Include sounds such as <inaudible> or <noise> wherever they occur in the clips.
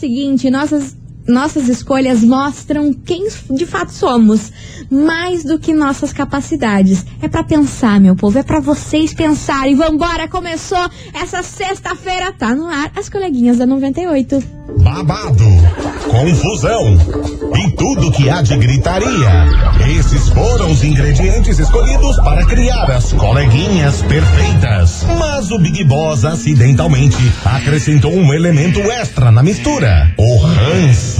seguinte, nossas nossas escolhas mostram quem de fato somos, mais do que nossas capacidades. É para pensar, meu povo, é para vocês pensarem. Vambora, começou essa sexta-feira, tá no ar, as coleguinhas da 98. Babado, confusão e tudo que há de gritaria. Esses foram os ingredientes escolhidos para criar as coleguinhas perfeitas. Mas o Big Boss acidentalmente acrescentou um elemento extra na mistura: o ranço.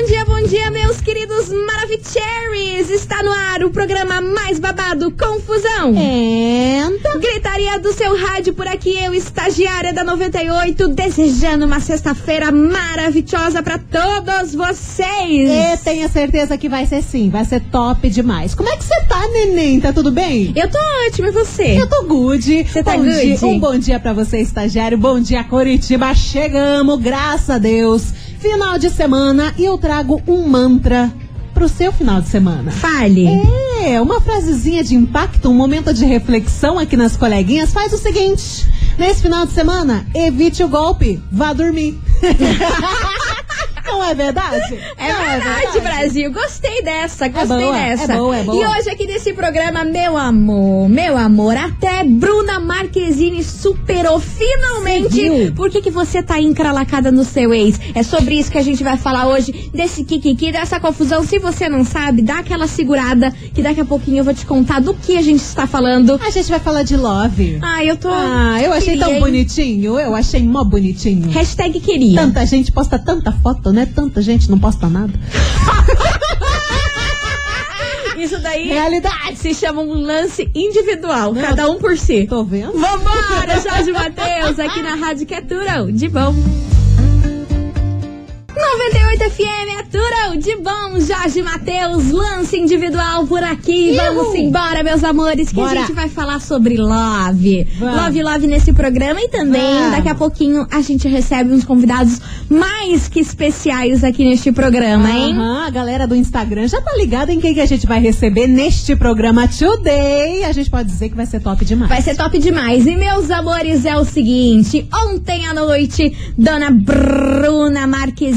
bom dia, meus queridos Maravicheries! Está no ar o programa mais babado, Confusão. Entra. Gritaria do seu rádio por aqui, eu, estagiária da 98, desejando uma sexta-feira maravilhosa para todos vocês. E tenha certeza que vai ser sim, vai ser top demais. Como é que você tá, neném? Tá tudo bem? Eu tô ótima, e você? Eu tô good. Você tá bom good? Dia, um bom dia pra você, estagiário. Bom dia, Curitiba. Chegamos, graças a Deus. Final de semana e eu trago um mantra pro seu final de semana. Fale. É, uma frasezinha de impacto, um momento de reflexão aqui nas coleguinhas. Faz o seguinte: nesse final de semana, evite o golpe, vá dormir. <laughs> Não é verdade? É Não verdade, Brasil. Gostei dessa, gostei boa, dessa. é boa, é boa. E hoje aqui nesse programa, meu amor, meu amor, até Bruna Marquezine superou finalmente. Por que, que você tá encralacada no seu ex? É sobre isso que a gente vai falar hoje, desse kikiki, dessa confusão. Se você não sabe, dá aquela segurada, que daqui a pouquinho eu vou te contar do que a gente está falando. A gente vai falar de love. Ah, eu tô. Ah, eu achei queria, tão bonitinho. Eu achei mó bonitinho. Hashtag queria. Tanta gente posta tanta foto, né? Tanta gente não posta nada. <laughs> Isso daí Realidade. se chama um lance individual, Não. cada um por si. Tô vendo? Vambora, Jorge Matheus, aqui na Rádio que é Turão, de bom. 98 FM é Turão, de bom, Jorge Matheus, lance individual por aqui. Vamos Uhul. embora, meus amores, que Bora. a gente vai falar sobre love. Vamos. Love, love nesse programa e também Vamos. daqui a pouquinho a gente recebe uns convidados mais que especiais aqui neste programa, hein? Aham, a galera do Instagram já tá ligada em quem que a gente vai receber neste programa Today. A gente pode dizer que vai ser top demais. Vai ser top demais. E meus amores, é o seguinte: ontem à noite, Dona Bruna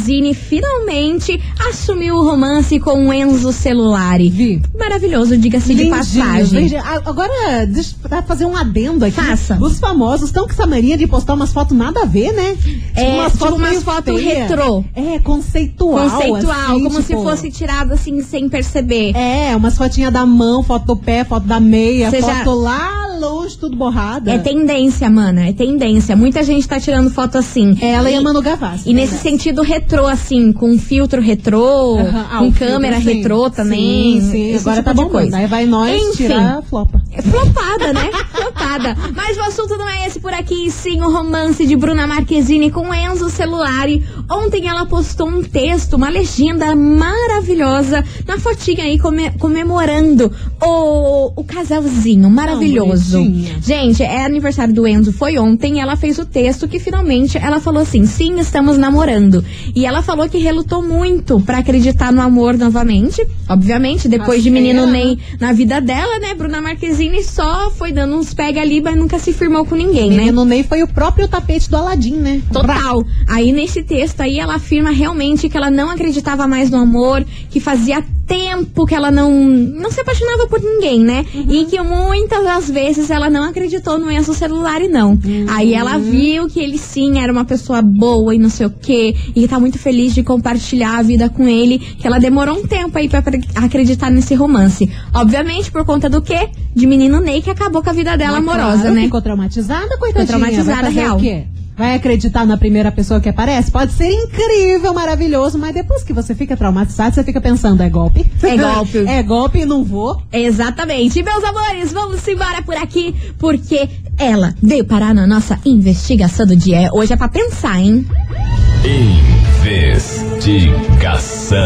Marquezine finalmente assumiu o romance com o Enzo Celulari. Vi. Maravilhoso, diga-se de passagem. lindinho. Agora, deixa eu fazer um adendo aqui. Faça. Os famosos estão com essa mania de postar umas fotos nada a ver, né? É, tipo umas meio fotos feia. retrô. É, conceitual. Conceitual, assim, como se tipo, fosse tirado assim sem perceber. É, umas fotinhas da mão, foto do pé, foto da meia, Você foto já- lá longe, tudo borrada. É tendência, mana, é tendência. Muita gente tá tirando foto assim. Ela e, e a Manu Gavassi. E nesse sentido retrô, assim, com filtro retrô, Aham, ah, com câmera filtro, sim. retrô também. Sim, sim. Agora tipo tá bom. coisa. Aí vai nós Enfim. tirar a flopa. É flopada, né? <laughs> flopada. Mas o assunto não é esse por aqui, sim o romance de Bruna Marquezine com Enzo Celulari. Ontem ela postou um texto, uma legenda maravilhosa na fotinha aí come- comemorando o, o casalzinho maravilhoso. bonitinha. Gente, é aniversário do Enzo, foi ontem, ela fez o texto que finalmente ela falou assim: sim, estamos namorando. E ela falou que relutou muito pra acreditar no amor novamente. Obviamente, depois de menino né? Ney na vida dela, né? Bruna Marquezine só foi dando uns pega ali, mas nunca se firmou com ninguém, né? Menino Ney foi o próprio tapete do Aladim, né? Total. Aí nesse texto aí ela afirma realmente que ela não acreditava mais no amor, que fazia tempo que ela não não se apaixonava por ninguém, né? E que muitas das vezes ela não acreditou no Enzo celular e não. Aí ela viu que ele sim era uma pessoa boa e não sei o quê, e que tá muito feliz de compartilhar a vida com ele, que ela demorou um tempo aí pra acre- acreditar nesse romance. Obviamente por conta do quê? De menino Ney que acabou com a vida dela Mas, amorosa, claro, né? Ficou traumatizada, coitadinha. traumatizada, Vai fazer real. O quê? Vai acreditar na primeira pessoa que aparece? Pode ser incrível, maravilhoso, mas depois que você fica traumatizado, você fica pensando, é golpe? É golpe. <laughs> é golpe e não vou. Exatamente. E, meus amores, vamos embora por aqui, porque ela veio parar na nossa investigação do dia. Hoje é pra pensar, hein? Investigação.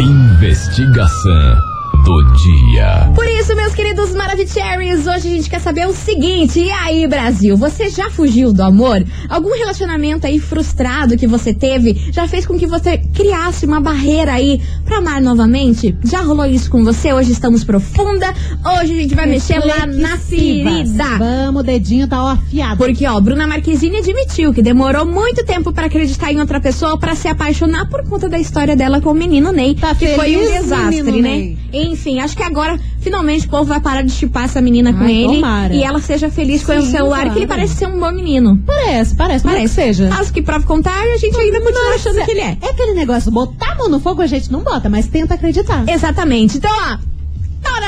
Investigação do dia. Por isso, meus queridos Maravicheries, hoje a gente quer saber o seguinte: e aí, Brasil, você já fugiu do amor? Algum relacionamento aí frustrado que você teve já fez com que você criasse uma barreira aí pra amar novamente? Já rolou isso com você? Hoje estamos profunda. Hoje a gente vai mexer lá na ferida. Vamos, o dedinho tá ó, afiado. Porque, ó, Bruna Marquezine admitiu que demorou muito tempo pra acreditar em outra pessoa pra se apaixonar por conta da história dela com o menino Ney, Tá que foi um feliz, desastre, né? Ney? Enfim, acho que agora finalmente o povo vai parar de chipar essa menina com Ai, ele tomara. e ela seja feliz com o celular, que ele parece ser um bom menino. Parece, parece, parece que seja. Caso que prova contrário, a gente ainda continua achando que ele é. É aquele negócio, botar a mão no fogo a gente não bota, mas tenta acreditar. Exatamente. Então, ó.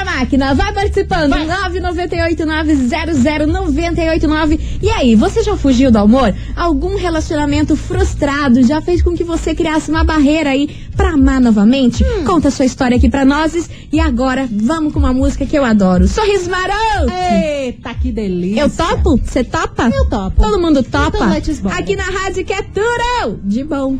Na máquina, vai participando. 998900989. E aí, você já fugiu do amor? Algum relacionamento frustrado já fez com que você criasse uma barreira aí pra amar novamente? Hum. Conta a sua história aqui pra nós. E agora, vamos com uma música que eu adoro. Sorriso Maroto! Eita, que delícia. Eu topo? Você topa? Eu topo. Todo mundo topa? Então let's bora. Aqui na rádio que é tudo de bom.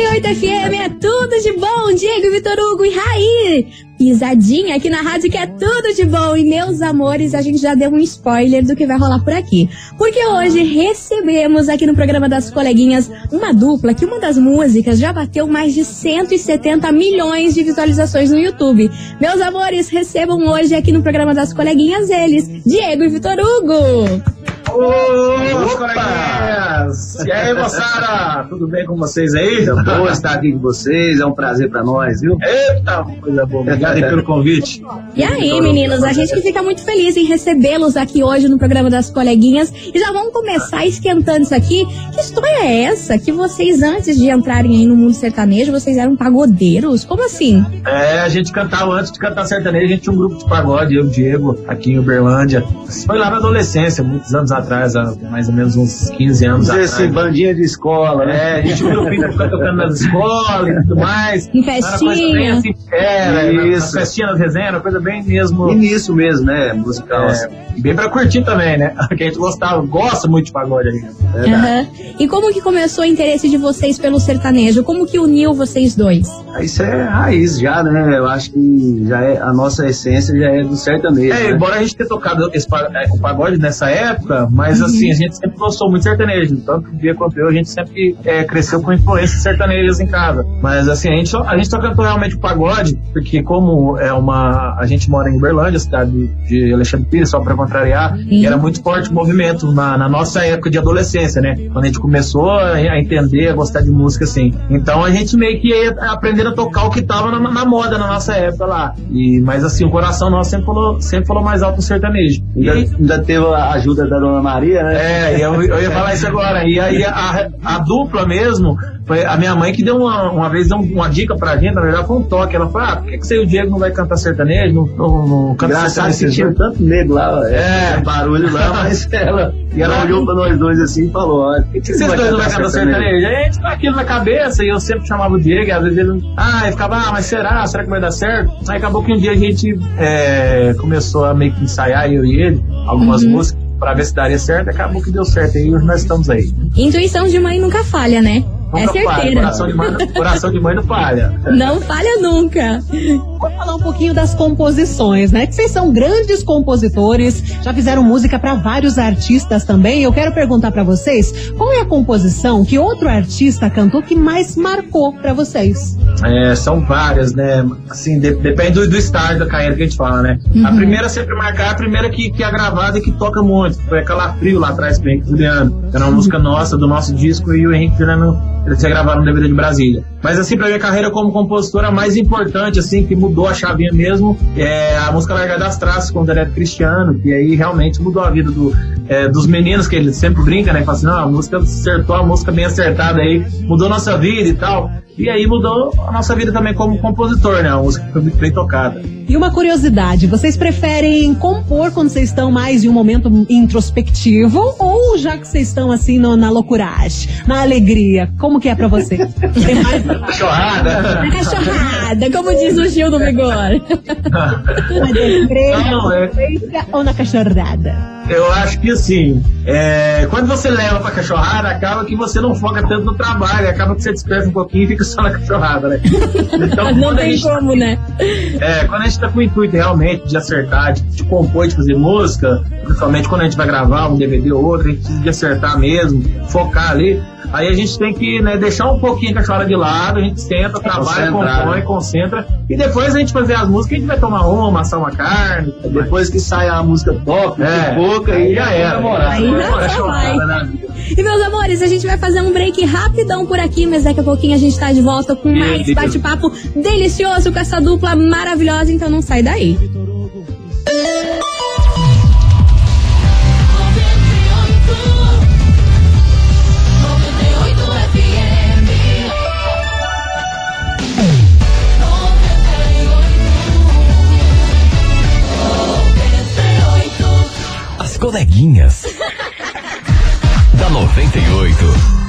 98 FM é tudo de bom. Diego, Vitor Hugo e Raí. Pisadinha aqui na rádio que é tudo de bom. E meus amores, a gente já deu um spoiler do que vai rolar por aqui. Porque hoje recebemos aqui no programa das coleguinhas uma dupla que uma das músicas já bateu mais de 170 milhões de visualizações no YouTube. Meus amores, recebam hoje aqui no programa das coleguinhas eles, Diego e Vitor Hugo. Ô, coleguinhas! E aí, <laughs> moçada? Tudo bem com vocês aí? É bom estar aqui com vocês, é um prazer pra nós, viu? Eita, coisa boa. Obrigado aí pelo convite. E aí, meninos, a gente que fica muito feliz em recebê-los aqui hoje no programa das coleguinhas. E já vamos começar esquentando isso aqui. Que história é essa? Que vocês, antes de entrarem aí no mundo sertanejo, vocês eram pagodeiros? Como assim? É, a gente cantava, antes de cantar sertanejo, a gente tinha um grupo de pagode, eu e o Diego, aqui em Uberlândia. Isso foi lá na adolescência, muitos anos atrás, há mais ou menos uns 15 anos Dizer atrás. assim, bandinha de escola, né? É, a gente viu o filho ficar tocando nas escolas e tudo mais. Em Era festinha. assim, era, Isso. nas festinhas, nas resenhas, era coisa bem mesmo. Início mesmo, né? Musical. assim. É, bem pra curtir também, né? <laughs> Que a gente gostava, gosta muito de pagode ali. Aham. E como que começou o interesse de vocês pelo sertanejo? Como que uniu vocês dois? Isso é raiz já, né? Eu acho que já é, a nossa essência já é do sertanejo. É, né? embora a gente tenha tocado esse é, o pagode nessa época, mas assim, a gente sempre gostou muito de sertanejo. Tanto que o dia quanto eu, a gente sempre é, cresceu com influências sertanejas em casa. Mas assim, a gente, só, a gente só cantou realmente o pagode, porque como é uma. A gente mora em Uberlândia, cidade de Alexandre Pires, só pra contrariar, e era muito forte o movimento na, na nossa época de adolescência, né? Quando a gente começou a, a entender, a gostar de música, assim. Então a gente meio que ia aprendendo a tocar o que tava na, na moda na nossa época lá. E, mas assim, o coração nosso sempre falou, sempre falou mais alto no sertanejo. E Ainda, ainda teve a ajuda da Maria, né? é, eu, eu ia falar isso agora. E aí a, a dupla mesmo, foi a minha mãe que deu uma, uma vez deu uma dica pra gente, na verdade foi um toque. Ela falou: ah, por que, que você e o Diego não vai cantar sertanejo? Não, não, não canta que sertanejo? tinha tanto nego lá, É. é, barulho lá, <laughs> mas ela, E ela- olhou pra nós dois assim e falou: ó, por que, que Vocês dois não vai cantar sertanejo? Aí a gente tá aquilo na cabeça e eu sempre chamava o Diego, e às vezes ele. Ah, e ficava, ah, mas será? Será que vai dar certo? Aí acabou que um dia a gente é, começou a meio que ensaiar, eu e ele, algumas músicas, pra ver se daria certo, acabou que deu certo. E hoje nós estamos aí. Intuição de mãe nunca falha, né? é Nunca falha, certeira. Coração de, mãe, coração de mãe não falha. Não falha nunca. Vamos falar um pouquinho das composições, né? Que vocês são grandes compositores, já fizeram música pra vários artistas também. Eu quero perguntar pra vocês, qual é a composição que outro artista cantou que mais marcou pra vocês? É, são várias, né? Assim, de- depende do, do estágio da carreira que a gente fala, né? A primeira sempre marcar, é a primeira que, que é gravada e que toca muito. Foi aquela Frio lá atrás com o Henrique Juliano. Era uma música nossa, do nosso disco, e o Henrique Juliano, eles gravado no DVD de Brasília. Mas assim, pra minha carreira como compositora, a mais importante, assim, que mudou a chavinha mesmo, é a música Largar das Traças com o Direto Cristiano, que aí realmente mudou a vida do, é, dos meninos, que eles sempre brincam, né? Falam assim, não, a música acertou, a música bem acertada aí, mudou nossa vida e tal. E aí mudou a nossa vida também como compositor, né? A música foi muito bem tocada. E uma curiosidade, vocês preferem compor quando vocês estão mais em um momento introspectivo ou já que vocês estão assim no- na loucuragem, na alegria? Como que é pra vocês? <laughs> Tem mais Cachorrada! Na cachorrada, como diz o Gil do Vigor. <laughs> na Não, é- ou na cachorrada? Eu acho que assim, é, quando você leva pra cachorrada, acaba que você não foca tanto no trabalho, acaba que você dispersa um pouquinho e fica só na cachorrada, né? Então, <laughs> Não tem gente como, né? É, quando a gente tá com o intuito realmente de acertar, de, de compor, de fazer música, principalmente quando a gente vai gravar um DVD ou outro, a gente precisa de acertar mesmo, focar ali. Aí a gente tem que né, deixar um pouquinho a cachorrada de lado, a gente senta, trabalha, concentrar, compõe, né? concentra, e depois a gente fazer as músicas, a gente vai tomar uma, assar uma carne. Depois que sai a música top, É, de boca, aí já era. comemorar. Aí já Cachorrada, vai. né? E meus amores, a gente vai fazer um break rapidão por aqui, mas daqui a pouquinho a gente tá de volta com mais bate-papo delicioso com essa dupla maravilhosa, então não sai daí. Coleguinhas. <laughs> da 98.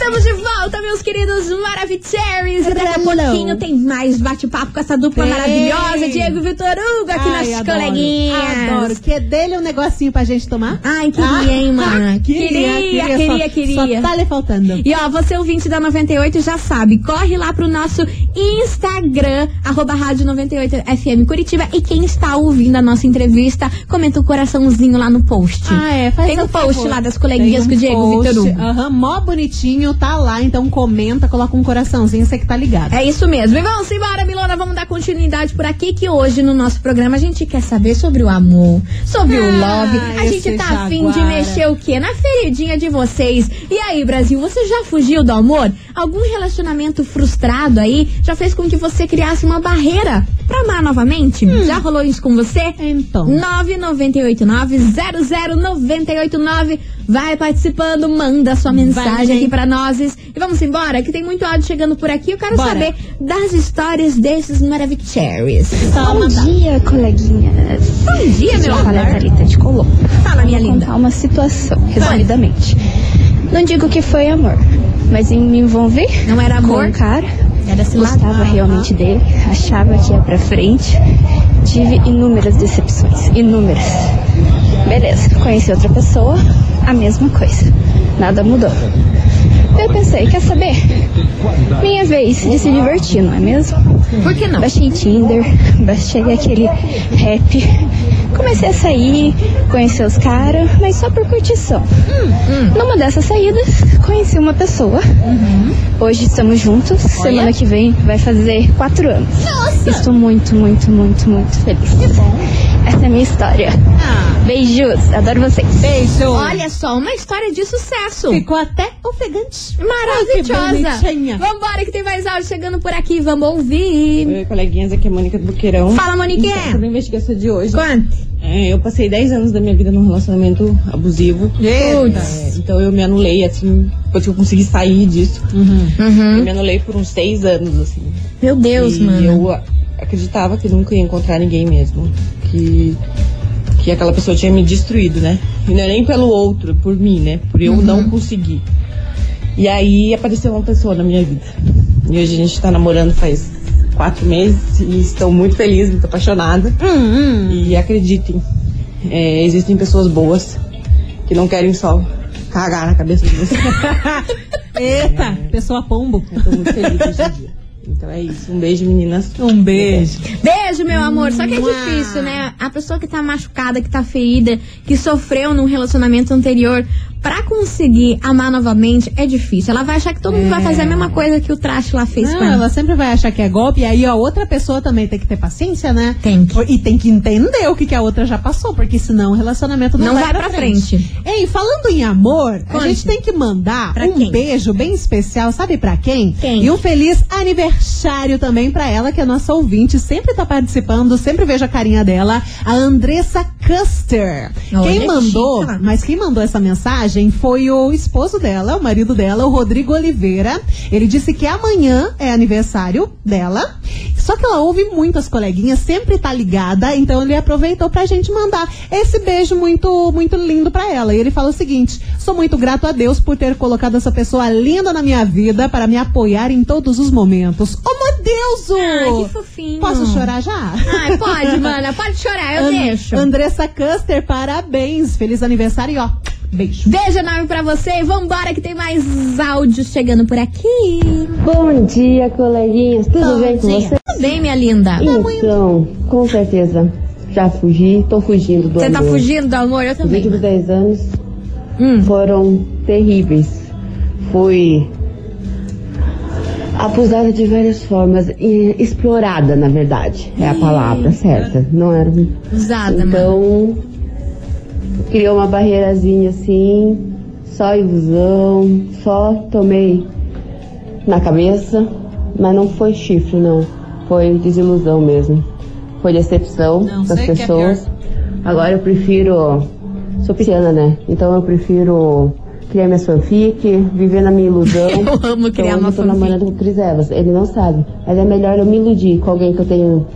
Estamos de volta, meus queridos Maravicheries. E daqui a pouquinho tem mais bate-papo com essa dupla Tem. maravilhosa, Diego e Vitor Hugo, aqui Ai, nas adoro, coleguinhas. Adoro. Quer dele um negocinho pra gente tomar? Ai, queria, hein, mana? <laughs> Queria, queria, só, queria. Só tá lhe faltando. E ó, você ouvinte da 98 já sabe, corre lá pro nosso Instagram, arroba rádio 98 FM Curitiba. E quem está ouvindo a nossa entrevista, comenta o coraçãozinho lá no post. Ah, é, faz Tem um o post favor. lá das coleguinhas Tem com o Diego Vitor Hugo. Aham, mó bonitinho, tá lá, então comenta, coloca um coraçãozinho, você que tá ligado. É isso mesmo. E vamos embora, Milona. Vamos dar continuidade por aqui, que hoje no nosso programa a gente quer saber sobre o amor, sobre o Ah, love. A gente tá afim de jaguara. mexer o quê? Na feridinha de vocês. E aí, Brasil, você já fugiu do amor? Algum relacionamento frustrado aí já fez com que você criasse uma barreira pra amar novamente? Já rolou isso com você? Então. 998900989. Vai participando, manda sua mensagem Vai, aqui pra nós. E vamos embora, que tem muito áudio chegando por aqui. Eu quero Bora. saber das histórias desses Maravicheries. Só Bom dia, coleguinhas. Bom dia, meu Fala amor. Thalita de Colombo. Fala, minha Vou linda. uma situação, resumidamente. Não digo que foi amor, mas em me envolver Não era com amor, um cara, era gostava realmente dele, achava que ia pra frente. Tive inúmeras decepções, inúmeras. Beleza, conheci outra pessoa, a mesma coisa. Nada mudou. Eu pensei, quer saber? Minha vez de se divertir, não é mesmo? Por que não? Baixei Tinder, baixei aquele rap. Comecei a sair, conhecer os caras, mas só por curtição. Numa dessas saídas, conheci uma pessoa. Hoje estamos juntos. Semana que vem vai fazer quatro anos. Estou muito, muito, muito, muito feliz. Essa é a minha história. Ah, Beijos, adoro vocês. beijo. Olha só, uma história de sucesso. Ficou até ofegante. Maravilhosa. que. Vambora que tem mais áudio chegando por aqui. Vamos ouvir. Oi, coleguinhas, aqui é a Mônica do Buqueirão. Fala, Moniquinha. Sobre a investigação de hoje. Quanto? É, eu passei 10 anos da minha vida num relacionamento abusivo. É, então eu me anulei, assim, depois que eu consegui sair disso. Eu Uhum. me anulei por uns 6 anos, assim. Meu Deus, e mano. eu acreditava que nunca ia encontrar ninguém mesmo. Que, que aquela pessoa tinha me destruído, né? E não é nem pelo outro, é por mim, né? Por eu não conseguir. E aí apareceu uma pessoa na minha vida. E hoje a gente tá namorando faz quatro meses e estou muito feliz, muito apaixonada. E acreditem, é, existem pessoas boas que não querem só cagar na cabeça de você. <laughs> Eita, pessoa pombo. Eu tô muito feliz hoje em dia. Então é isso. Um beijo, meninas. Um beijo. Beijo, meu amor. Só que é difícil, né? A pessoa que tá machucada, que tá ferida, que sofreu num relacionamento anterior, pra conseguir amar novamente, é difícil. Ela vai achar que todo mundo vai fazer a mesma coisa que o traste lá fez Não, com ela. ela sempre vai achar que é golpe, e aí a outra pessoa também tem que ter paciência, né? Tem que. E tem que entender o que, que a outra já passou, porque senão o relacionamento não, Não vai pra frente. Ei, falando em amor, a Conte. gente tem que mandar Pra um quem? beijo bem especial, sabe pra quem? Quem? E um feliz aniversário também pra ela, que é nossa ouvinte, sempre tá participando, sempre vejo a carinha dela, a Andressa Custer. Olha, quem mandou, mas quem mandou essa mensagem foi o esposo dela, o marido dela, o Rodrigo Oliveira. Ele disse que amanhã é aniversário dela. Só que ela ouve muito as coleguinhas, sempre tá ligada, então ele aproveitou pra gente mandar esse beijo muito muito lindo pra ela. E ele fala o seguinte: "Sou muito grato a Deus por ter colocado essa pessoa linda na minha vida para me apoiar em todos os momentos. Ô Deus! Ai, que fofinho. Posso chorar já? Ai, pode, <laughs> mana. Pode chorar, eu An- deixo. Andressa Custer, parabéns. Feliz aniversário e ó, beijo. Beijo enorme pra você e vambora que tem mais áudios chegando por aqui. Bom dia, coleguinhas. Tudo Bom bem com dia. você? Tudo bem, minha linda? Então, com certeza, já fugi, tô fugindo do Você tá amor. fugindo do amor? Eu Os também. últimos 10 anos Hum. foram terríveis. Fui abusada de várias formas, e explorada, na verdade, é a palavra certa. Não era. Usada, mano. Então, criou uma barreirazinha assim, só ilusão, só tomei na cabeça, mas não foi chifre, não. Foi desilusão mesmo. Foi decepção Não, das é pessoas. Agora eu prefiro. Sou pisciana, né? Então eu prefiro criar minhas fanfic, viver na minha ilusão. <laughs> Eu amo criar então, uma eu tô fanfic. namorando com o Chris Evans. Ele não sabe. Mas é melhor eu me iludir com alguém que eu tenho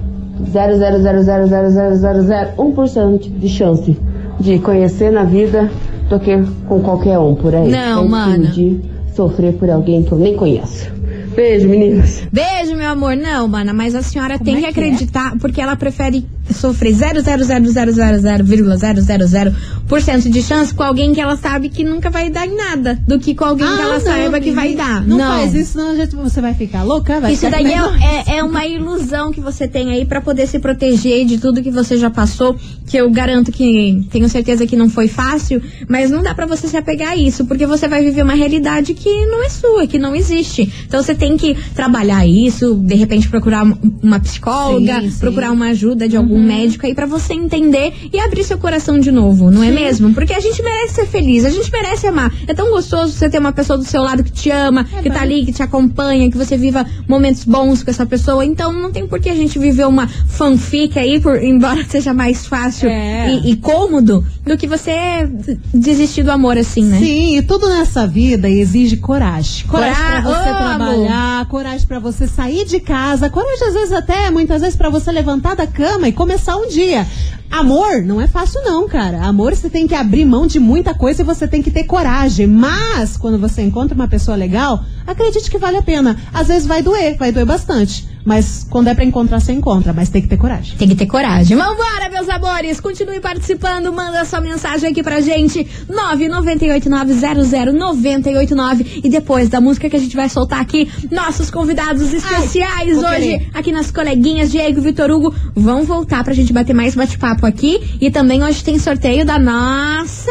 0,0000001% de chance de conhecer na vida do que com qualquer um por aí. Não, mana. me iludir, sofrer por alguém que eu nem conheço. Beijo, meninas. Beijo, meu amor. Não, mana, mas a senhora Como tem é que é? acreditar, porque ela prefere sofrer 0,00000,000% de chance com alguém que ela sabe que nunca vai dar em nada, do que com alguém que ela Ah, não, saiba que vai dar. Não, faz isso, senão você vai ficar louca, vai Isso ficar daí é, é, é uma ilusão que você tem aí pra poder se proteger de tudo que você já passou, que eu garanto que tenho certeza que não foi fácil, mas não dá pra você se apegar a isso, porque você vai viver uma realidade que não é sua, que não existe. Então você tem que trabalhar isso, de repente procurar uma- uma psicóloga, Sim, sim. procurar uma ajuda de algum médico aí pra você entender e abrir seu coração de novo, não é mesmo? Porque a gente merece ser feliz, a gente merece amar. É tão gostoso você ter uma pessoa do seu lado que te ama, que tá ali, que te acompanha, que você viva momentos bons com essa pessoa. Então não tem por que a gente viver uma fanfic aí, por, embora <laughs> seja mais fácil É. e, e cômodo, do que você desistir do amor assim, né? Sim, e tudo nessa vida exige coragem. Coragem Cora- pra você trabalhar, coragem pra você sair de casa, coragem às vezes até, muitas vezes pra você levantar da cama e começar um dia. Amor não é fácil não, cara. Amor você tem que abrir mão de muita coisa e você tem que ter coragem. Mas quando você encontra uma pessoa legal, acredite que vale a pena. Às vezes vai doer, vai doer bastante. Mas quando é pra encontrar, você encontra, mas tem que ter coragem. Tem que ter coragem. Vambora, meus amores! Continue participando, manda sua mensagem aqui pra gente. 998900989. E depois da música que a gente vai soltar aqui, nossos convidados especiais vou hoje, querer. aqui nas coleguinhas, Diego e Vitor Hugo, vão voltar pra gente bater mais bate-papo aqui. E também hoje tem sorteio da nossa.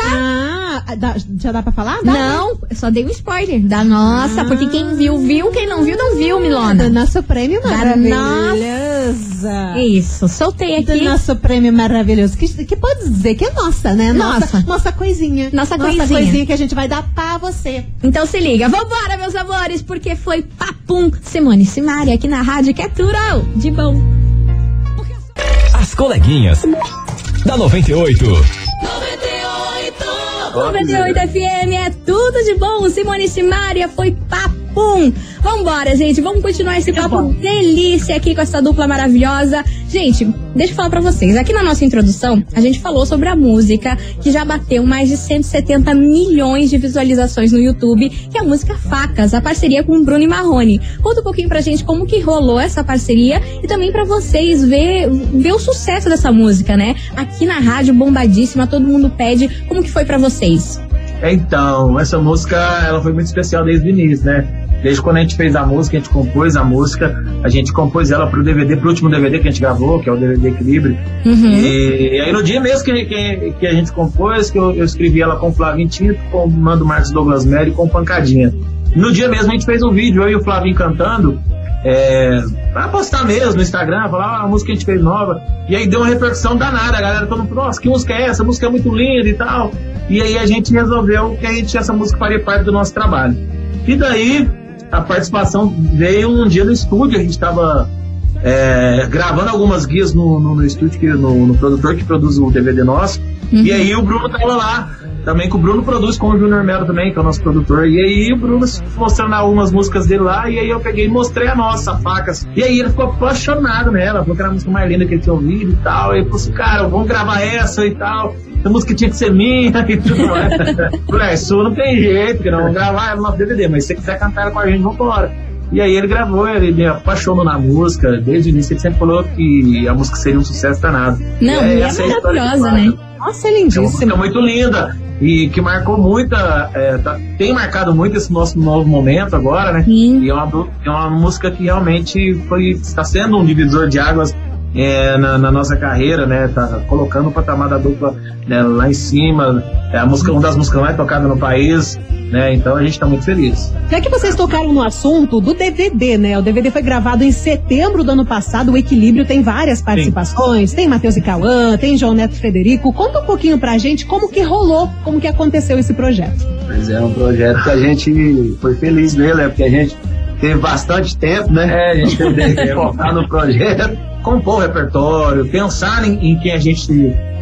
Ah, dá- já dá pra falar? Dá, né? Não, eu só dei um spoiler. Da nossa, porque quem viu, viu. Quem não viu, não viu, Do Milona. nosso prêmio Da maravilhoso. Isso, soltei Do aqui. nosso prêmio maravilhoso. Que, que pode dizer que é nossa, né? Nossa. Nossa coisinha. Nossa Nossa coisinha. coisinha que a gente vai dar pra você. Então se liga, vambora, meus amores, porque foi papum Simone Simaria aqui na rádio que é tudo de bom. As coleguinhas. Da 98. 98 FM é tudo de bom. Simone Simaria foi papum. Vambora, gente, vamos continuar esse papo delícia aqui com essa dupla maravilhosa. Gente, deixa eu falar pra vocês. Aqui na nossa introdução, a gente falou sobre a música que já bateu mais de 170 milhões de visualizações no YouTube, que é a música Facas, a parceria com o Bruno e Marrone. Conta um pouquinho pra gente como que rolou essa parceria e também pra vocês ver, ver o sucesso dessa música, né? Aqui na rádio, bombadíssima, todo mundo pede. Como que foi pra vocês? Então, essa música, ela foi muito especial desde o início, né? Desde quando a gente fez a música, a gente compôs a música, a gente compôs ela pro DVD, pro último DVD que a gente gravou, que é o DVD Equilíbrio. Uhum. E aí no dia mesmo que, que, que a gente compôs, que eu, eu escrevi ela com o Flavinho Tinto, com o Mando Marcos Douglas e com Pancadinha. No dia mesmo a gente fez um vídeo, eu e o Flavinho cantando, é, pra postar mesmo no Instagram, falar ah, a música que a gente fez nova. E aí deu uma repercussão danada, a galera todo mundo, nossa, que música é essa? A música é muito linda e tal. E aí a gente resolveu que a gente, essa música faria parte do nosso trabalho. E daí a participação veio um dia no estúdio, a gente estava é, gravando algumas guias no, no, no estúdio, que, no, no produtor que produz o DVD nosso. E aí o Bruno tava lá, também que o Bruno produz com o Júnior Melo também, que é o nosso produtor. E aí o Bruno mostrando algumas músicas dele lá, e aí eu peguei e mostrei a nossa, Facas. E aí ele ficou apaixonado nela, falou que era a música mais linda que ele tinha ouvido e tal. E ele falou assim, cara, vamos gravar essa e tal. Essa música tinha que ser minha <laughs> e tudo mais. Falei, "Ah, isso não tem jeito, que não vamos gravar ela no nosso DVD, mas se você quiser cantar ela com a gente, vambora. E aí ele gravou, ele me apaixonou na música. Desde o início ele sempre falou que a música seria um sucesso danado. Não, é essa a história que maravilhosa, né? Nossa, é É uma muito linda e que marcou muita, é, tá- tem marcado muito esse nosso novo momento agora, né? Sim. E é uma, é uma música que realmente foi, está sendo um divisor de águas é, na, na nossa carreira, né? Tá colocando o patamar da dupla né, lá em cima. É a música, uma das músicas mais tocadas no país, né? Então a gente está muito feliz. Já que vocês tocaram no assunto do DVD, né? O DVD foi gravado em setembro do ano passado. O Equilíbrio tem várias participações. Tem Matheus e Cauã, tem João Neto Frederico. Conta um pouquinho pra gente como que rolou, como que aconteceu esse projeto. Mas é um projeto que a gente foi feliz nele, né? Porque a gente teve bastante tempo, né? É, a gente <laughs> teve de focar no projeto. Compor o repertório, pensar em, em quem a gente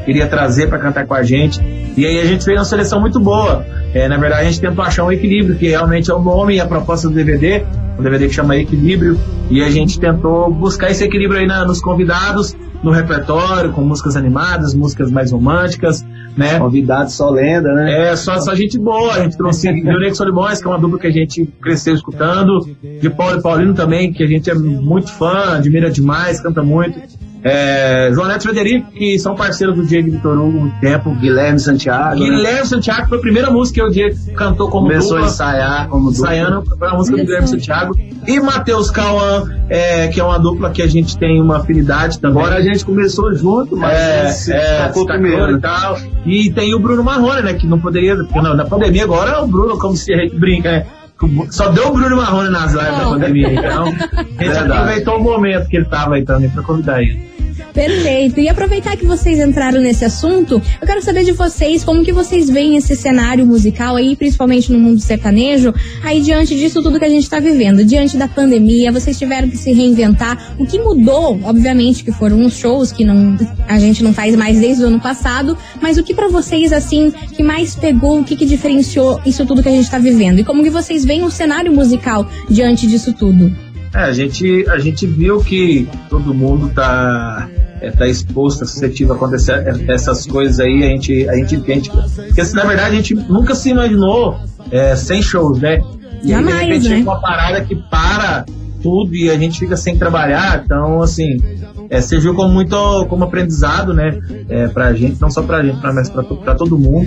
queria trazer para cantar com a gente. E aí a gente fez uma seleção muito boa. É, na verdade, a gente tentou achar um equilíbrio, que realmente é o nome e a proposta do DVD, um DVD que chama Equilíbrio. E a gente tentou buscar esse equilíbrio aí na- nos convidados, no repertório, com músicas animadas, músicas mais românticas, né? Convidado só lenda, né? É, só, só gente boa. A gente trouxe <laughs> Leonec Solimões, que é uma dupla que a gente cresceu escutando. De Paulo e Paulino também, que a gente é muito fã, admira demais, canta muito. É, João Neto Frederico, que são parceiros do Diego Vitor Hugo há muito tempo. Guilherme Santiago. né? Guilherme Santiago foi a primeira música que o Diego cantou como Começou a dupla. ensaiar como dupla. Ensaiando a música do Guilherme Santiago. E Matheus Cauã, é, que é uma dupla que a gente tem uma afinidade também. Agora a gente começou junto, mas É, se é, tocou se primeiro. tacou e tal. E tem o Bruno Marrone, né? Que não poderia, porque na, na pandemia agora é o Bruno, como se a gente brinca, né? Só deu o Bruno Marrone nas lives da pandemia, então. <laughs> A gente aproveitou o momento que ele tava aí também pra convidar ele. Perfeito. E aproveitar que vocês entraram nesse assunto, eu quero saber de vocês como que vocês veem esse cenário musical aí, principalmente no mundo sertanejo, aí diante disso tudo que a gente tá vivendo, diante da pandemia, vocês tiveram que se reinventar. O que mudou, obviamente, que foram os shows que não a gente não faz mais desde o ano passado, mas o que pra vocês assim que mais pegou, o que que diferenciou isso tudo que a gente tá vivendo? E como que vocês veem o cenário musical diante disso tudo? É, a gente, a gente viu que todo mundo tá, é, tá exposto, suscetível a acontecer essas coisas aí, a gente, a gente entende. Porque, na verdade, a gente nunca se imaginou é, sem shows, né? E aí, de Jamais, repente, né? uma parada que para tudo e a gente fica sem trabalhar. Então, assim, é, serviu como muito como aprendizado, né? É, pra gente, não só pra gente, mas pra, to- pra todo mundo.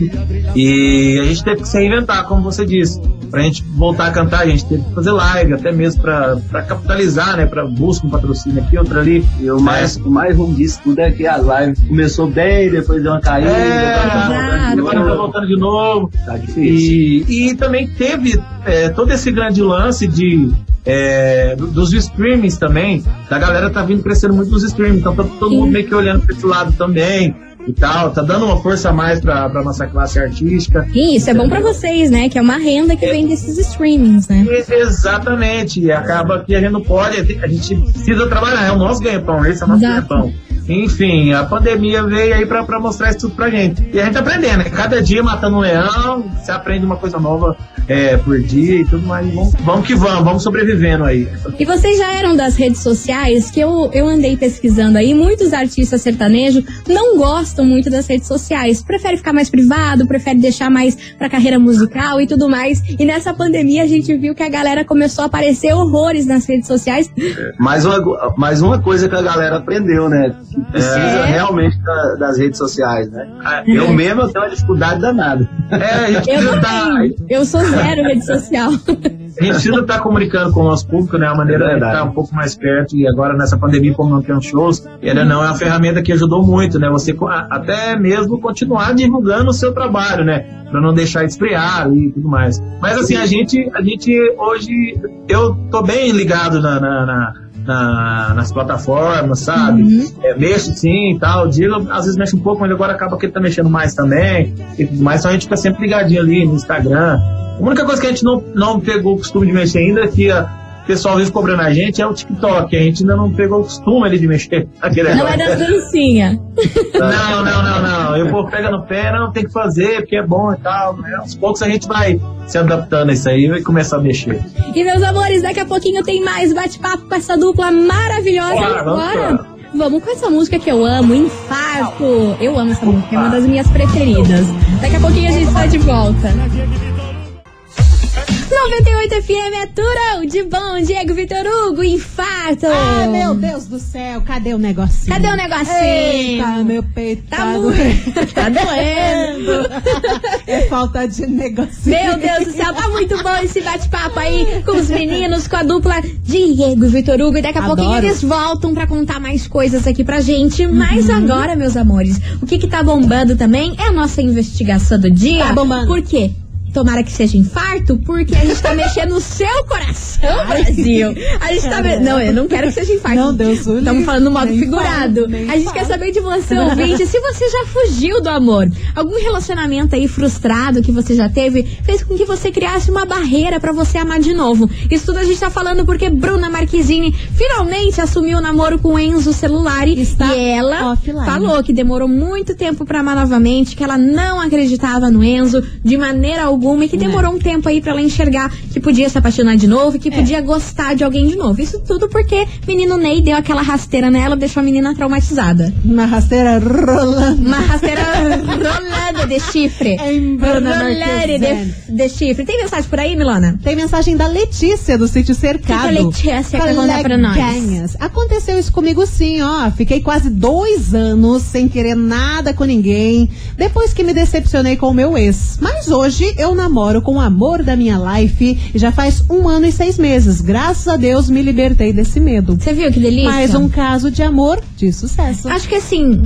E a gente teve que se reinventar, como você disse. Pra gente voltar a cantar, a gente teve que fazer live, até mesmo pra, pra capitalizar, né? Pra buscar um patrocínio aqui, outro ali. E o mais, o mais ruim disso tudo é que as lives começou bem, depois deu uma caída, É, tá agora tá novo. voltando de novo. Tá difícil. E, e também teve é, todo esse grande lance de é, do- dos streamings também. Da galera tá vindo crescendo muito nos streamings, então tá todo mundo meio que olhando pra esse lado também e tal. Tá dando uma força a mais pra, pra nossa classe artística. E isso é bom pra vocês, né? Que é uma renda que vem desses streamings, né? Exatamente, e acaba que a gente não pode, a gente precisa trabalhar, é o nosso ganha-pão, esse é o nosso ganha-pão. Enfim, a pandemia veio aí pra, pra mostrar isso tudo pra gente. E a gente tá aprendendo, né? Cada dia matando um leão, você aprende uma coisa nova é, por dia e tudo mais. Vamos, vamos que vamos, vamos sobrevivendo aí. E vocês já eram das redes sociais, que eu, eu andei pesquisando aí, muitos artistas sertanejos não gostam muito das redes sociais, prefere ficar mais privado, prefere deixar mais pra carreira musical e tudo mais. E nessa pandemia a gente viu que a galera começou a aparecer horrores nas redes sociais. Mais uma, mais uma coisa que a galera aprendeu, né? Que precisa É. realmente da- das redes sociais, né? Ah, Eu mesmo eu tenho uma dificuldade danada. É, a gente Eu tá. Eu sou zero rede social. <laughs> a gente precisa estar comunicando com o nosso público, né? A maneira É de estar um pouco mais perto. E agora nessa pandemia, como não tem shows, ele não é uma ferramenta que ajudou muito, né? Você até mesmo continuar divulgando o seu trabalho, né? Pra não deixar esfriar e tudo mais. Mas assim, a gente, a gente hoje, eu tô bem ligado na, na- na- na- nas plataformas, sabe? É, mexo sim e tal. O Diego às vezes mexe um pouco, mas agora acaba que ele tá mexendo mais também. E tudo mais, então a gente fica sempre ligadinho ali no Instagram. A única coisa que a gente não, não pegou o costume de mexer ainda é que a- o pessoal vive cobrando a gente é o TikTok. A gente ainda não pegou o costume ali de mexer. <laughs> Não é das dancinhas. Não, não, não, não. Eu vou pega no pé, não, tem que fazer, porque é bom e tal. né? Aos poucos a gente vai se adaptando a isso aí e vai começar a mexer. E meus amores, daqui a pouquinho tem mais bate-papo com essa dupla maravilhosa. Bora, vamos agora, lá. vamos com essa música que eu amo, Infarto. Eu amo essa música, é uma das minhas preferidas. Daqui a pouquinho a gente tá de volta. 98 FM é Turão de bom, Diego Vitor Hugo, infarto. Ah, meu Deus do céu, cadê o negocinho? Cadê o negocinho? Eita, meu peito Tá tá, muito- doendo. <laughs> tá doendo. <laughs> É falta de negocinho. Meu Deus do céu, tá muito bom esse bate-papo aí com os meninos, com a dupla Diego e Vitor Hugo. E daqui a Adoro. pouquinho eles voltam pra contar mais coisas aqui pra gente. Mas Uhum. agora, meus amores, o que que tá bombando também é a nossa investigação do dia. Tá bombando. Por quê? Tomara que seja infarto, porque a gente tá mexendo no seu coração, Brasil. A gente tá. me- Não, eu não quero que seja infarto. Não, Deus Estamos falando no modo Nem figurado. nem a gente falo. quer saber de você, ouvinte, se você já fugiu do amor. Algum relacionamento aí frustrado que você já teve fez com que você criasse uma barreira pra você amar de novo. Isso tudo a gente tá falando porque Bruna Marquezine finalmente assumiu o namoro com Enzo Celulari Está e ela offline. falou que demorou muito tempo pra amar novamente, que ela não acreditava no Enzo de maneira alguma e que demorou um tempo aí pra ela enxergar que podia se apaixonar de novo, que podia gostar de alguém de novo. Isso tudo porque menino Ney deu aquela rasteira nela, deixou a menina traumatizada. Uma rasteira rolando. Uma rasteira rolando de chifre. Bruna Rolando de, de chifre. Tem mensagem por aí, Milona? Tem mensagem da Letícia do sítio Cercado. Que que Letícia quer contar pra nós? Aconteceu isso comigo sim, ó. Fiquei quase dois anos sem querer nada com ninguém, depois que me decepcionei com o meu ex. Mas hoje eu namoro com o amor da minha life e já faz um ano e seis meses. Graças a Deus me libertei desse medo. Você viu que delícia? Mais um caso de amor de sucesso. Acho que assim,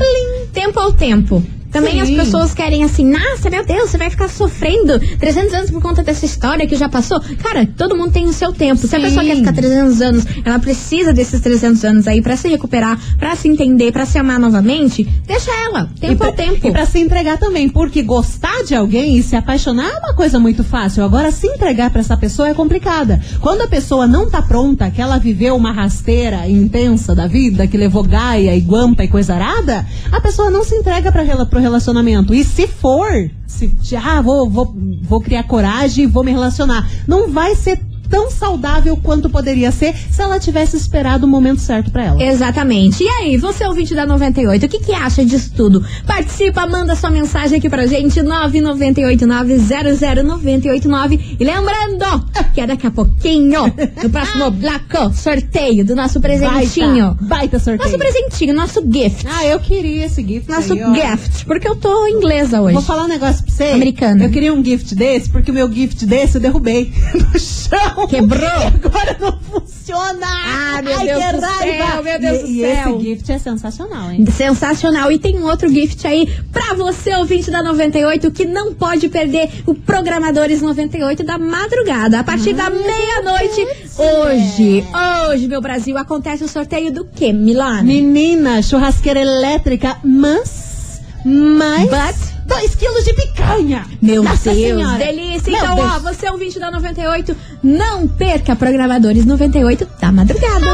tempo ao tempo. Também Sim. as pessoas querem assim, nossa, meu Deus, você vai ficar sofrendo 300 anos por conta dessa história que já passou. Cara, todo mundo tem o seu tempo. Se a Sim. pessoa quer ficar 300 anos, ela precisa desses 300 anos aí pra se recuperar, pra se entender, pra se amar novamente, deixa ela. Tempo pra, ao tempo. E pra se entregar também, porque gostar de alguém e se apaixonar é uma coisa muito fácil. Agora, se entregar pra essa pessoa é complicada. Quando a pessoa não tá pronta, que ela viveu uma rasteira intensa da vida, que levou gaia e guampa e coisa arada, a pessoa não se entrega pra, rela- pro relacionamento. E se for, se ah, vou, vou, vou criar coragem e vou me relacionar, não vai ser tão saudável quanto poderia ser se ela tivesse esperado o momento certo pra ela. Exatamente. E aí, você é ouvinte da 98, o que, que acha disso tudo? Participa, manda sua mensagem aqui pra gente, 998900989. E lembrando que é daqui a pouquinho, no próximo <laughs> bloco, sorteio do nosso presentinho. Baita, baita sorteio. Nosso presentinho, nosso gift. Ah, eu queria esse gift. Nosso aí, gift, porque eu tô inglesa hoje. Vou falar um negócio pra você. Americana. Eu queria um gift desse, porque o meu gift desse eu derrubei <laughs> no chão. Quebrou? Agora não funciona. Ah, meu Ai, Deus que do raiva. céu, meu Deus e, do e céu. esse gift é sensacional, hein? Sensacional. E tem um outro gift aí pra você, ouvinte da 98, que não pode perder o Programadores 98 da madrugada. A partir da meia-noite, hoje, hoje, meu Brasil, acontece o sorteio do quê, Milana? Menina, churrasqueira elétrica, mas. Mas. But- 2 quilos de picanha. Meu Nossa Deus, Senhora. delícia. Meu então, Deus. ó, você ouvinte da 98, não perca Programadores 98 da madrugada.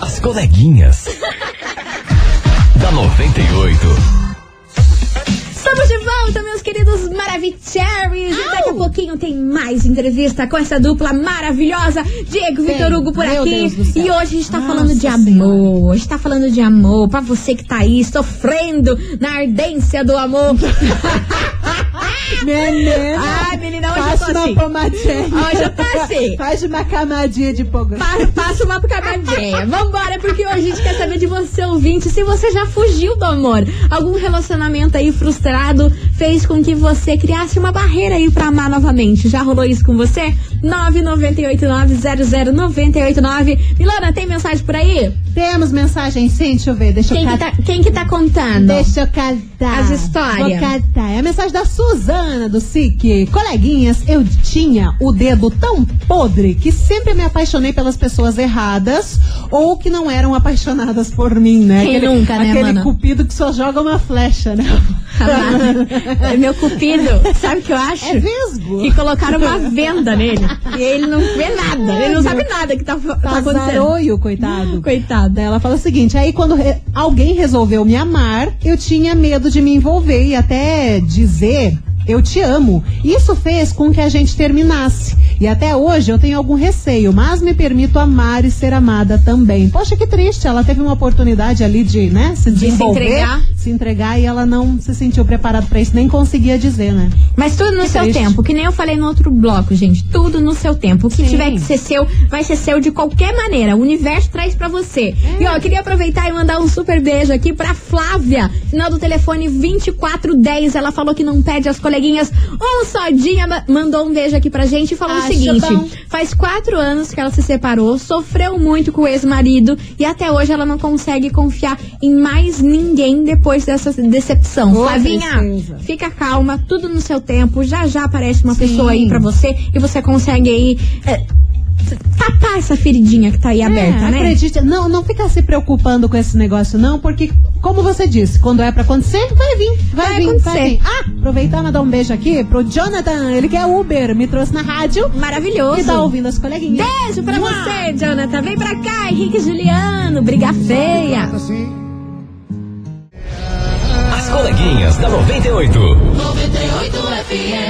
As coleguinhas. <laughs> da 98. Estamos de volta, meus queridos Maravicheries. E daqui a pouquinho tem mais entrevista com essa dupla maravilhosa, Diego Tem. Vitor Hugo por Meu aqui. E hoje a gente tá Nossa falando de Senhora. amor. A gente tá falando de amor pra você que tá aí sofrendo na ardência do amor. <laughs> Menina. Ai, menina, hoje eu tô uma assim. pomadinha. Hoje eu tô assim. <laughs> Faz uma camadinha de. Pa- Passa uma camadinha. Vambora, porque hoje a gente quer saber de você, ouvinte, se você já fugiu do amor. Algum relacionamento aí frustrado fez com que você criasse uma barreira aí pra amar novamente. Já rolou isso com você? 998900989. Milana, tem mensagem por aí? Temos mensagem sim, deixa eu ver, deixa Quem eu que, tá, quem que tá contando? Deixa eu catar. As histórias. Vou catar. É a mensagem da Suzana do SIC. Coleguinhas, eu tinha o dedo tão podre que sempre me apaixonei pelas pessoas erradas ou que não eram apaixonadas por mim, né? Quem aquele, nunca, né, Aquele mana? cupido que só joga uma flecha, né? <laughs> É Meu cupido, sabe o que eu acho? É vesgo. Que colocaram uma venda nele. E ele não vê nada. Ele não sabe nada que tá, tá acontecendo. Pazaroio, coitado. Coitado. Daí ela fala o seguinte: aí quando re- alguém resolveu me amar, eu tinha medo de me envolver e até dizer eu te amo. Isso fez com que a gente terminasse. E até hoje eu tenho algum receio, mas me permito amar e ser amada também. Poxa, que triste. Ela teve uma oportunidade ali de, né, se De se entregar. se entregar e ela não se sentiu preparada pra isso, nem conseguia dizer, né? Mas tudo no Que seu triste. tempo, que nem eu falei no outro bloco, gente. Tudo no seu tempo. O que Sim. tiver que ser seu, vai ser seu de qualquer maneira. O universo traz pra você. É. E ó, eu queria aproveitar e mandar um super beijo aqui pra Flávia, final do telefone 2410. Ela falou que não pede as coleguinhas um só dia. ma- Mandou um beijo aqui pra gente e falou o seguinte: bom. faz quatro anos que ela se separou, sofreu muito com o ex-marido e até hoje ela não consegue confiar em mais ninguém depois dessa decepção. Ô, Flavinha. Fica calma, tudo no seu tempo. Já já aparece uma Sim. pessoa aí pra você e você consegue aí é, tapar essa feridinha que tá aí aberta, é, né? Acredite, não, não fica se preocupando com esse negócio, não, porque, como você disse, quando é pra acontecer, vai vir, vai, Vai vir, acontecer. vai vir. Ah, aproveitar mandar um beijo aqui pro Jonathan, ele que é Uber, me trouxe na rádio Maravilhoso. e tá ouvindo as coleguinhas. Beijo pra você, Jonathan. Vem pra cá, Henrique e Juliano. Briga feia. As coleguinhas da 98.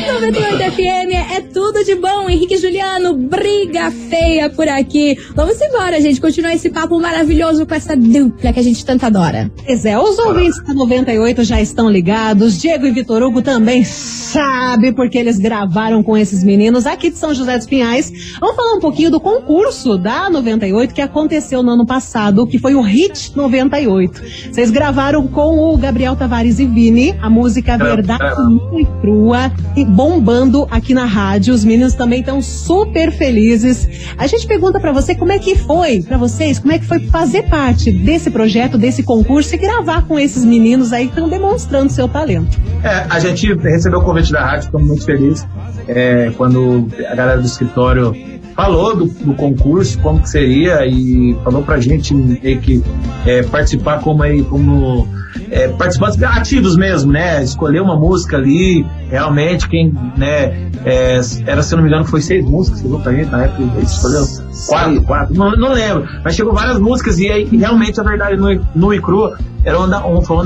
98 FM é tudo de bom. Henrique e Juliano, briga feia por aqui. Vamos embora, gente. Continuar esse papo maravilhoso com essa dupla que a gente tanto adora. Pois é, os ouvintes da 98 já estão ligados. Diego e Vitor Hugo também sabe porque eles gravaram com esses meninos aqui de São José dos Pinhais. Vamos falar um pouquinho do concurso da 98 que aconteceu no ano passado, que foi o Hit 98. Vocês gravaram com o Gabriel Tavares e Vini a música Verdade Nua e Crua e bombando aqui na rádio. Os meninos também estão super felizes. A gente pergunta pra você como é que foi pra vocês, como é que foi fazer parte desse projeto, desse concurso e gravar com esses meninos aí que estão demonstrando seu talento. É, a gente recebeu o convite da rádio, ficamos muito felizes. É, quando a galera do escritório falou do, do concurso, como que seria, e falou pra gente que é, participar como aí, como é, participantes ativos mesmo, né? Escolher uma música ali, realmente, quem, né, é, era, se eu não me engano, foi seis músicas, chegou pra gente na época, escolheu quatro, quatro, não, não lembro, mas chegou várias músicas e aí realmente a verdade no, no e cru era da-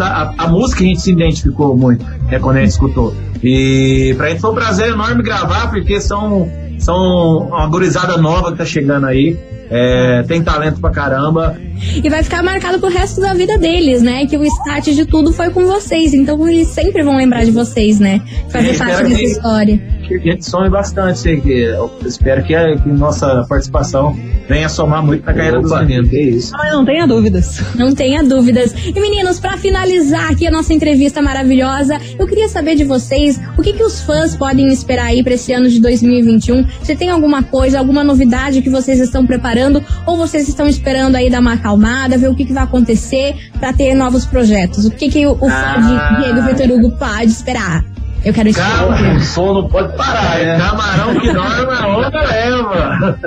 a, a música que a gente se identificou muito, né, quando a gente escutou. E pra gente foi um prazer enorme gravar, porque são, são uma gurizada nova que tá chegando aí, é, tem talento pra caramba, E vai ficar marcado pro resto da vida deles, né? Que o start de tudo foi com vocês. Então eles sempre vão lembrar de vocês, né? Fazer É, parte dessa história. Que a gente some bastante, eu espero que, a- que nossa participação venha somar muito na carreira dos Opa, meninos. que isso. Mas não tenha dúvidas. Não tenha dúvidas. E meninos, pra finalizar aqui a nossa entrevista maravilhosa, eu queria saber de vocês o que, que os fãs podem esperar aí pra esse ano de 2021. Se tem alguma coisa, alguma novidade que vocês estão preparando ou vocês estão esperando aí dar uma acalmada, ver o que, que vai acontecer pra ter novos projetos? O que, que o, o fã Ah. de Diego Vitor Hugo pode esperar? Eu quero Calma, esperar. O som não pode parar, né? Camarão que dorme, a onda leva.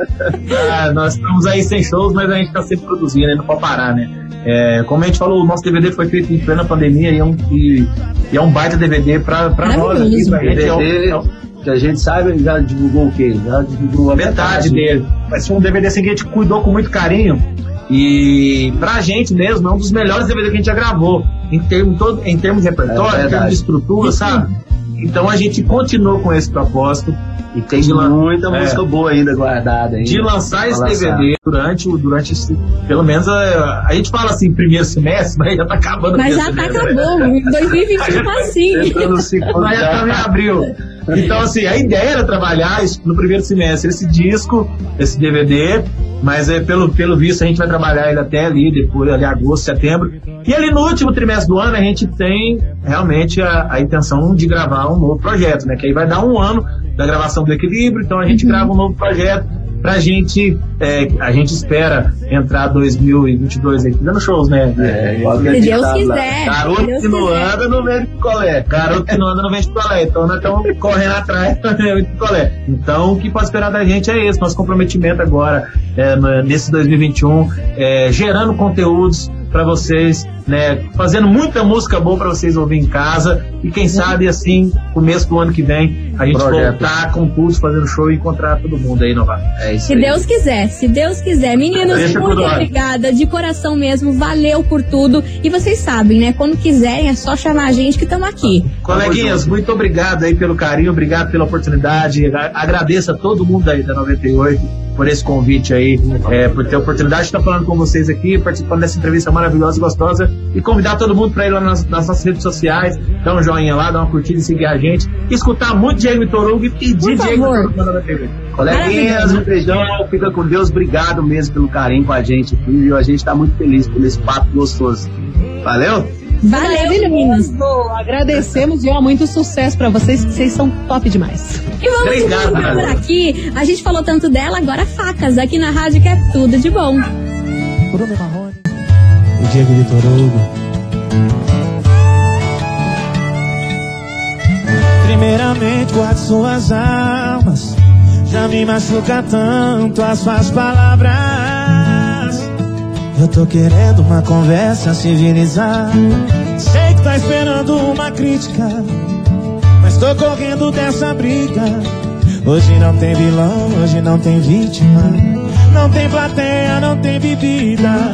Ah, nós estamos aí sem shows, mas a gente está sempre produzindo, né? não pode parar, né? É, como a gente falou, o nosso DVD foi feito em plena pandemia e é um, e, e é um baita DVD para nós aqui, pra gente. É um- DVD, é um- que a gente sabe, já divulgou o quê? Já divulgou a metade dele. Mas foi um DVD assim que a gente cuidou com muito carinho. E pra gente mesmo, é um dos melhores DVD que a gente já gravou. Em termos, todo, em termos de repertório, É em termos de estrutura, sabe? Então a gente continuou com esse propósito. E tem De lan- muita é. música boa ainda guardada. Ainda, de lançar esse. DVD durante, o- durante esse, pelo menos a, a gente fala assim, primeiro semestre, <laughs> mas já tá acabando o Mas já tá semestre. acabou. <laughs> 2021 tá assim. Mas já tá em já. abril. Então, assim, a ideia era trabalhar isso no primeiro semestre, esse disco, esse DVD, mas é, pelo, pelo visto a gente vai trabalhar ele até ali, depois, ali, agosto, setembro. E ali no último trimestre do ano a gente tem realmente a, a intenção de gravar um novo projeto, né? Que aí vai dar um ano da gravação do Equilíbrio, então a gente grava um novo projeto pra gente, é, a gente espera entrar 2022 aí, dando shows, né? É, igual que a gente Deus tá lá. quiser. Garoto Deus que não quiser. anda não vende picolé. Garoto que não anda não vende picolé. Então nós estamos correndo atrás vender picolé. Então o que pode esperar da gente é esse, nosso comprometimento agora, é, nesse 2021, é, gerando conteúdos para vocês né? Fazendo muita música boa pra vocês ouvir em casa. E quem sabe, assim, começo do ano que vem, a gente Projeto. voltar com tudo, fazendo show e encontrar todo mundo aí novamente. É isso Se aí. Deus quiser, se Deus quiser. Meninos, Deixa muito obrigada, de coração mesmo, valeu por tudo. E vocês sabem, né? Quando quiserem é só chamar a gente que estamos aqui. Coleguinhas, muito obrigado aí pelo carinho, obrigado pela oportunidade. Agra- Agradeço a todo mundo aí da 98 por esse convite aí, é, por ter a oportunidade de estar falando com vocês aqui, participando dessa entrevista maravilhosa e gostosa. E convidar todo mundo para ir lá nas, nas nossas redes sociais, dar um joinha lá, dar uma curtida e seguir a gente. Escutar muito Diego Vitor Hugo e pedir Diego na 98. Coleguinhas, um beijão, fica com Deus, obrigado mesmo pelo carinho com a gente aqui, viu? A gente tá muito feliz por esse papo gostoso. Valeu? Valeu. Maravilhoso. Agradecemos e ó, muito sucesso pra vocês, que vocês são top demais. E vamos Obrigado, por galera. aqui. A gente falou tanto dela, agora facas aqui na rádio que é tudo de bom. Bruno Diego Vitor Hugo. Primeiramente, guarde suas almas. Já me machuca tanto as suas palavras. Eu tô querendo uma conversa civilizada. Sei que tá esperando uma crítica. Mas tô correndo dessa briga. Hoje não tem vilão, hoje não tem vítima. Não tem plateia, não tem bebida.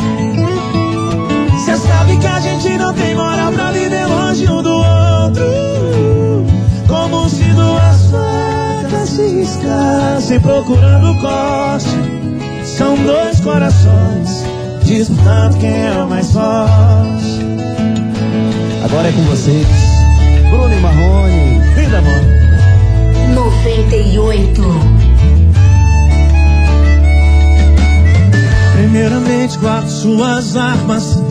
Gente não tem moral pra viver longe um do outro. Como se duas facas se riscassem procurando corte. São dois corações disputando quem é o mais forte. Agora é com vocês, Bruno e Marrone. Vida, amor. 98. Primeiramente guardo suas armas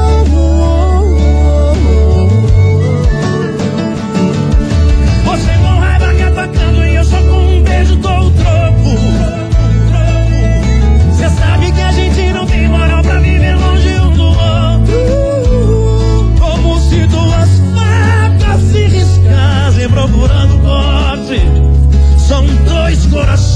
dois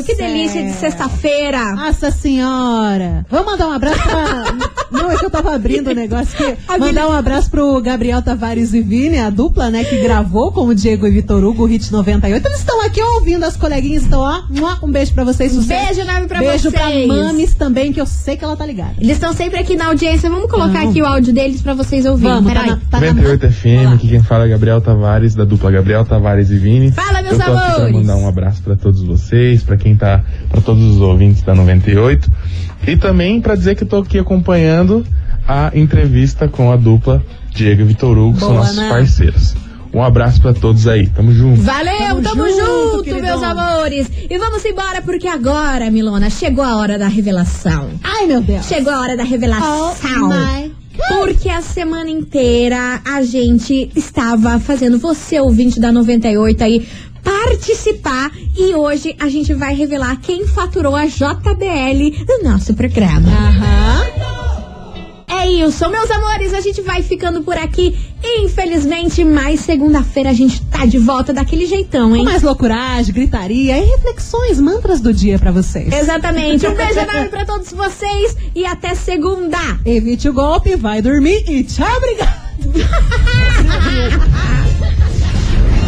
Deus Que delícia de sexta-feira. Nossa senhora! Vamos mandar um abraço pra. <laughs> Que eu tava abrindo o negócio aqui. <laughs> A Mandar um abraço pro Gabriel Tavares e Vini, a dupla, né, que gravou com o Diego e Vitor Hugo, o Hit 98. Eles estão aqui ouvindo as coleguinhas, então, ó. Um beijo pra vocês, sucesso. Beijo enorme pra Beijo pra vocês. Mames também, que eu sei que ela tá ligada. Eles estão sempre aqui na audiência. Vamos colocar aqui o áudio deles pra vocês ouvirem. Vamos, tá na, tá na 98 FM, aqui quem fala é Gabriel Tavares, da dupla Gabriel Tavares e Vini. Fala, meus Eu tô aqui pra amores. mandar um abraço pra todos vocês, pra quem tá, pra todos os ouvintes da 98. E também pra dizer que eu tô aqui acompanhando a entrevista com a dupla Diego e Vitor Hugo, que são nossos né? parceiros. Um abraço pra todos aí, tamo junto. Valeu, tamo, Tamo junto, junto, meus amores. E vamos embora, porque agora, Milona, chegou a hora da revelação. Ai, meu Deus. Chegou a hora da revelação. Oh my Porque a semana inteira a gente estava fazendo você, ouvinte da 98 aí, participar e hoje a gente vai revelar quem faturou a JBL do nosso programa. Aham. É isso, meus amores, a gente vai ficando por aqui. Infelizmente, mais segunda-feira a gente tá de volta daquele jeitão, hein? Com mais loucuragem, gritaria e reflexões, mantras do dia pra vocês. Exatamente. Um beijo <laughs> enorme pra todos vocês e até segunda. Evite o golpe, vai dormir e tchau, obrigado. <laughs>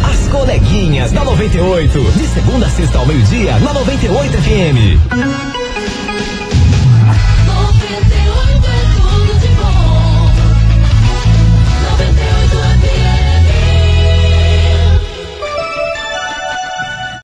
As coleguinhas da 98. De segunda a sexta ao meio-dia, na 98 FM.